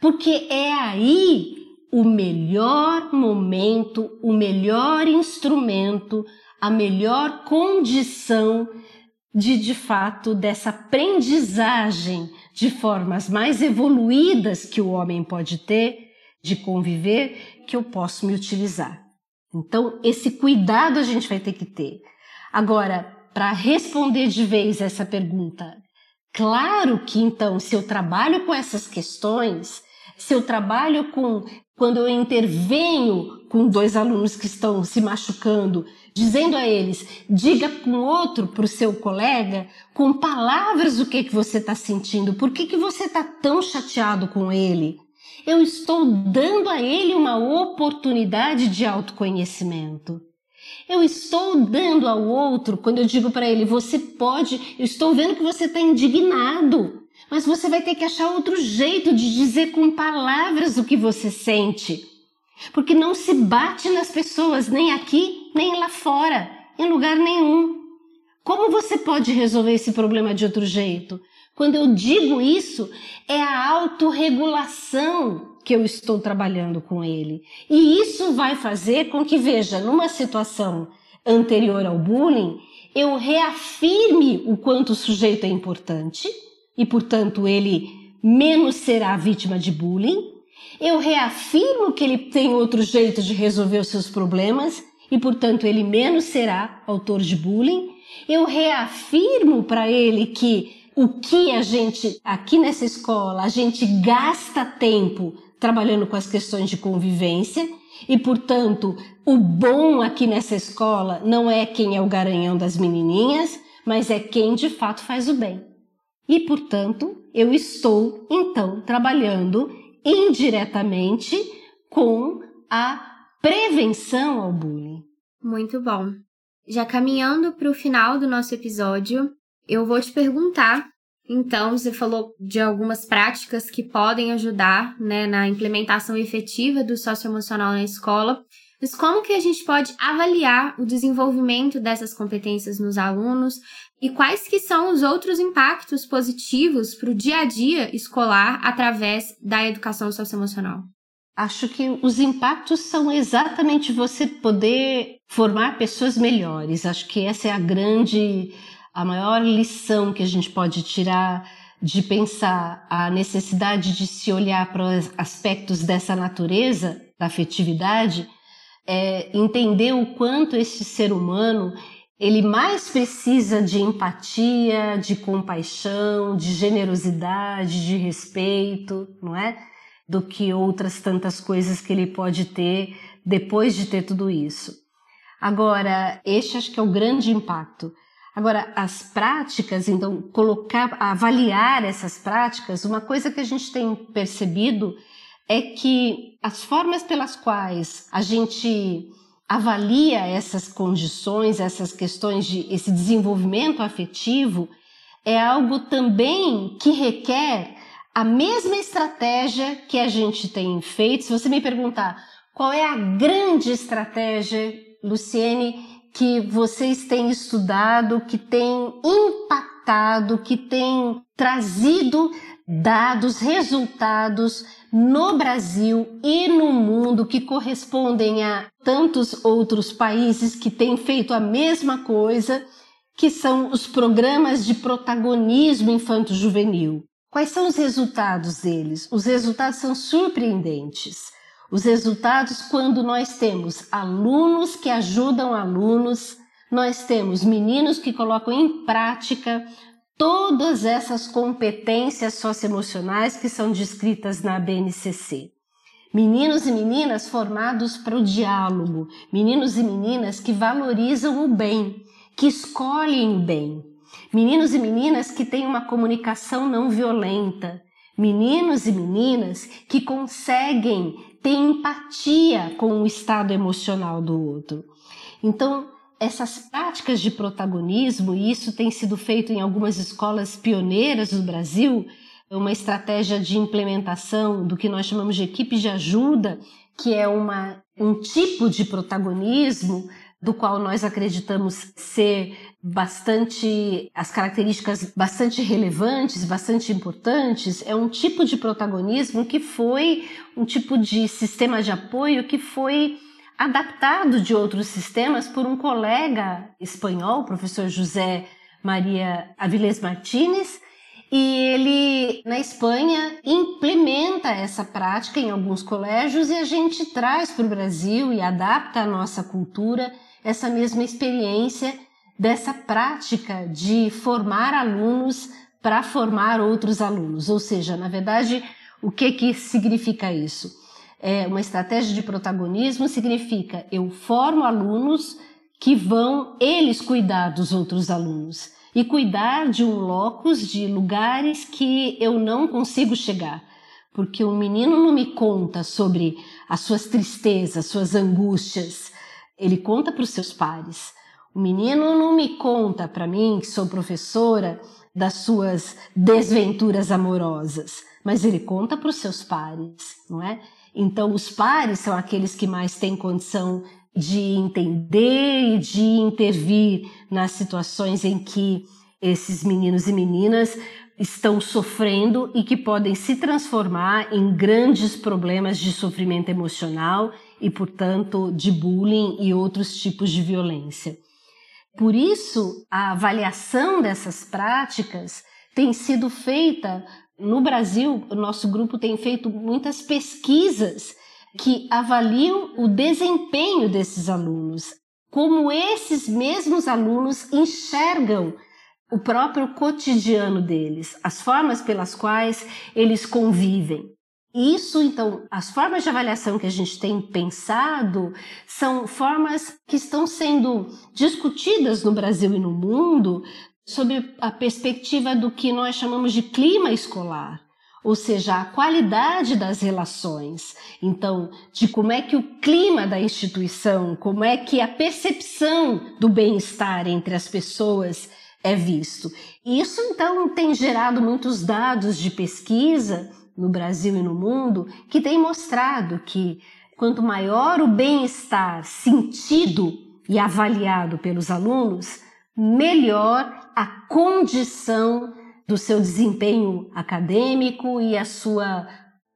Porque é aí o melhor momento, o melhor instrumento, a melhor condição de, de fato, dessa aprendizagem de formas mais evoluídas que o homem pode ter de conviver, que eu posso me utilizar. Então, esse cuidado a gente vai ter que ter. Agora, para responder de vez essa pergunta, Claro que então, se eu trabalho com essas questões, se eu trabalho com quando eu intervenho com dois alunos que estão se machucando, dizendo a eles, diga com outro para o seu colega, com palavras o que, que você está sentindo, por que, que você está tão chateado com ele. Eu estou dando a ele uma oportunidade de autoconhecimento. Eu estou dando ao outro, quando eu digo para ele, você pode, eu estou vendo que você está indignado, mas você vai ter que achar outro jeito de dizer com palavras o que você sente. Porque não se bate nas pessoas, nem aqui, nem lá fora, em lugar nenhum. Como você pode resolver esse problema de outro jeito? Quando eu digo isso, é a autorregulação que eu estou trabalhando com ele. E isso vai fazer com que, veja, numa situação anterior ao bullying, eu reafirme o quanto o sujeito é importante e, portanto, ele menos será vítima de bullying. Eu reafirmo que ele tem outro jeito de resolver os seus problemas e, portanto, ele menos será autor de bullying. Eu reafirmo para ele que o que a gente, aqui nessa escola, a gente gasta tempo trabalhando com as questões de convivência e, portanto, o bom aqui nessa escola não é quem é o garanhão das menininhas, mas é quem de fato faz o bem. E, portanto, eu estou então trabalhando indiretamente com a prevenção ao bullying. Muito bom. Já caminhando para o final do nosso episódio, eu vou te perguntar então, você falou de algumas práticas que podem ajudar né, na implementação efetiva do socioemocional na escola. Mas como que a gente pode avaliar o desenvolvimento dessas competências nos alunos e quais que são os outros impactos positivos para o dia a dia escolar através da educação socioemocional? Acho que os impactos são exatamente você poder formar pessoas melhores. Acho que essa é a grande a maior lição que a gente pode tirar de pensar a necessidade de se olhar para os aspectos dessa natureza, da afetividade, é entender o quanto esse ser humano ele mais precisa de empatia, de compaixão, de generosidade, de respeito, não é? Do que outras tantas coisas que ele pode ter depois de ter tudo isso. Agora, este acho que é o grande impacto Agora, as práticas, então, colocar, avaliar essas práticas, uma coisa que a gente tem percebido é que as formas pelas quais a gente avalia essas condições, essas questões de esse desenvolvimento afetivo, é algo também que requer a mesma estratégia que a gente tem feito. Se você me perguntar qual é a grande estratégia, Luciene, que vocês têm estudado, que tem impactado, que tem trazido dados, resultados no Brasil e no mundo que correspondem a tantos outros países que têm feito a mesma coisa, que são os programas de protagonismo infanto-juvenil. Quais são os resultados deles? Os resultados são surpreendentes. Os resultados, quando nós temos alunos que ajudam alunos, nós temos meninos que colocam em prática todas essas competências socioemocionais que são descritas na BNCC. Meninos e meninas formados para o diálogo, meninos e meninas que valorizam o bem, que escolhem o bem, meninos e meninas que têm uma comunicação não violenta, meninos e meninas que conseguem ter empatia com o estado emocional do outro. Então, essas práticas de protagonismo, e isso tem sido feito em algumas escolas pioneiras do Brasil, uma estratégia de implementação do que nós chamamos de equipe de ajuda, que é uma, um tipo de protagonismo do qual nós acreditamos ser bastante as características bastante relevantes, bastante importantes, é um tipo de protagonismo que foi um tipo de sistema de apoio que foi adaptado de outros sistemas por um colega espanhol, professor José Maria Avilés Martínez, e ele na Espanha implementa essa prática em alguns colégios e a gente traz para o Brasil e adapta a nossa cultura essa mesma experiência dessa prática de formar alunos para formar outros alunos. Ou seja, na verdade, o que, que significa isso? É uma estratégia de protagonismo significa eu formo alunos que vão eles cuidar dos outros alunos e cuidar de um locus, de lugares que eu não consigo chegar. Porque o menino não me conta sobre as suas tristezas, suas angústias, ele conta para os seus pares. O menino não me conta para mim, que sou professora, das suas desventuras amorosas, mas ele conta para os seus pares, não é? Então, os pares são aqueles que mais têm condição de entender e de intervir nas situações em que esses meninos e meninas estão sofrendo e que podem se transformar em grandes problemas de sofrimento emocional e, portanto, de bullying e outros tipos de violência. Por isso, a avaliação dessas práticas tem sido feita no Brasil. O nosso grupo tem feito muitas pesquisas que avaliam o desempenho desses alunos, como esses mesmos alunos enxergam o próprio cotidiano deles, as formas pelas quais eles convivem. Isso, então, as formas de avaliação que a gente tem pensado são formas que estão sendo discutidas no Brasil e no mundo sob a perspectiva do que nós chamamos de clima escolar, ou seja, a qualidade das relações. Então, de como é que o clima da instituição, como é que a percepção do bem-estar entre as pessoas é visto. Isso então tem gerado muitos dados de pesquisa no Brasil e no mundo que tem mostrado que quanto maior o bem-estar sentido e avaliado pelos alunos, melhor a condição do seu desempenho acadêmico e a sua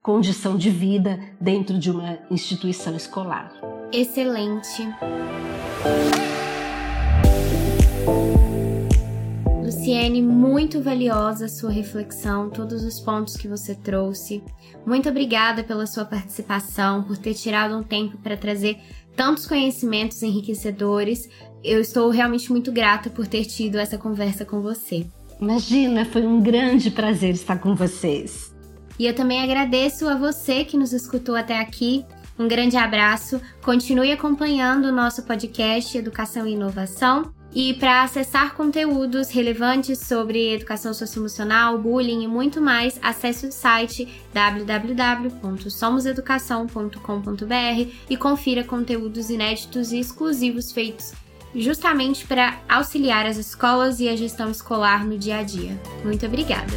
condição de vida dentro de uma instituição escolar. Excelente. Luciene, muito valiosa a sua reflexão, todos os pontos que você trouxe. Muito obrigada pela sua participação, por ter tirado um tempo para trazer tantos conhecimentos enriquecedores. Eu estou realmente muito grata por ter tido essa conversa com você. Imagina, foi um grande prazer estar com vocês. E eu também agradeço a você que nos escutou até aqui. Um grande abraço. Continue acompanhando o nosso podcast Educação e Inovação e para acessar conteúdos relevantes sobre educação socioemocional, bullying e muito mais, acesse o site www.somoseducação.com.br e confira conteúdos inéditos e exclusivos feitos justamente para auxiliar as escolas e a gestão escolar no dia a dia. Muito obrigada!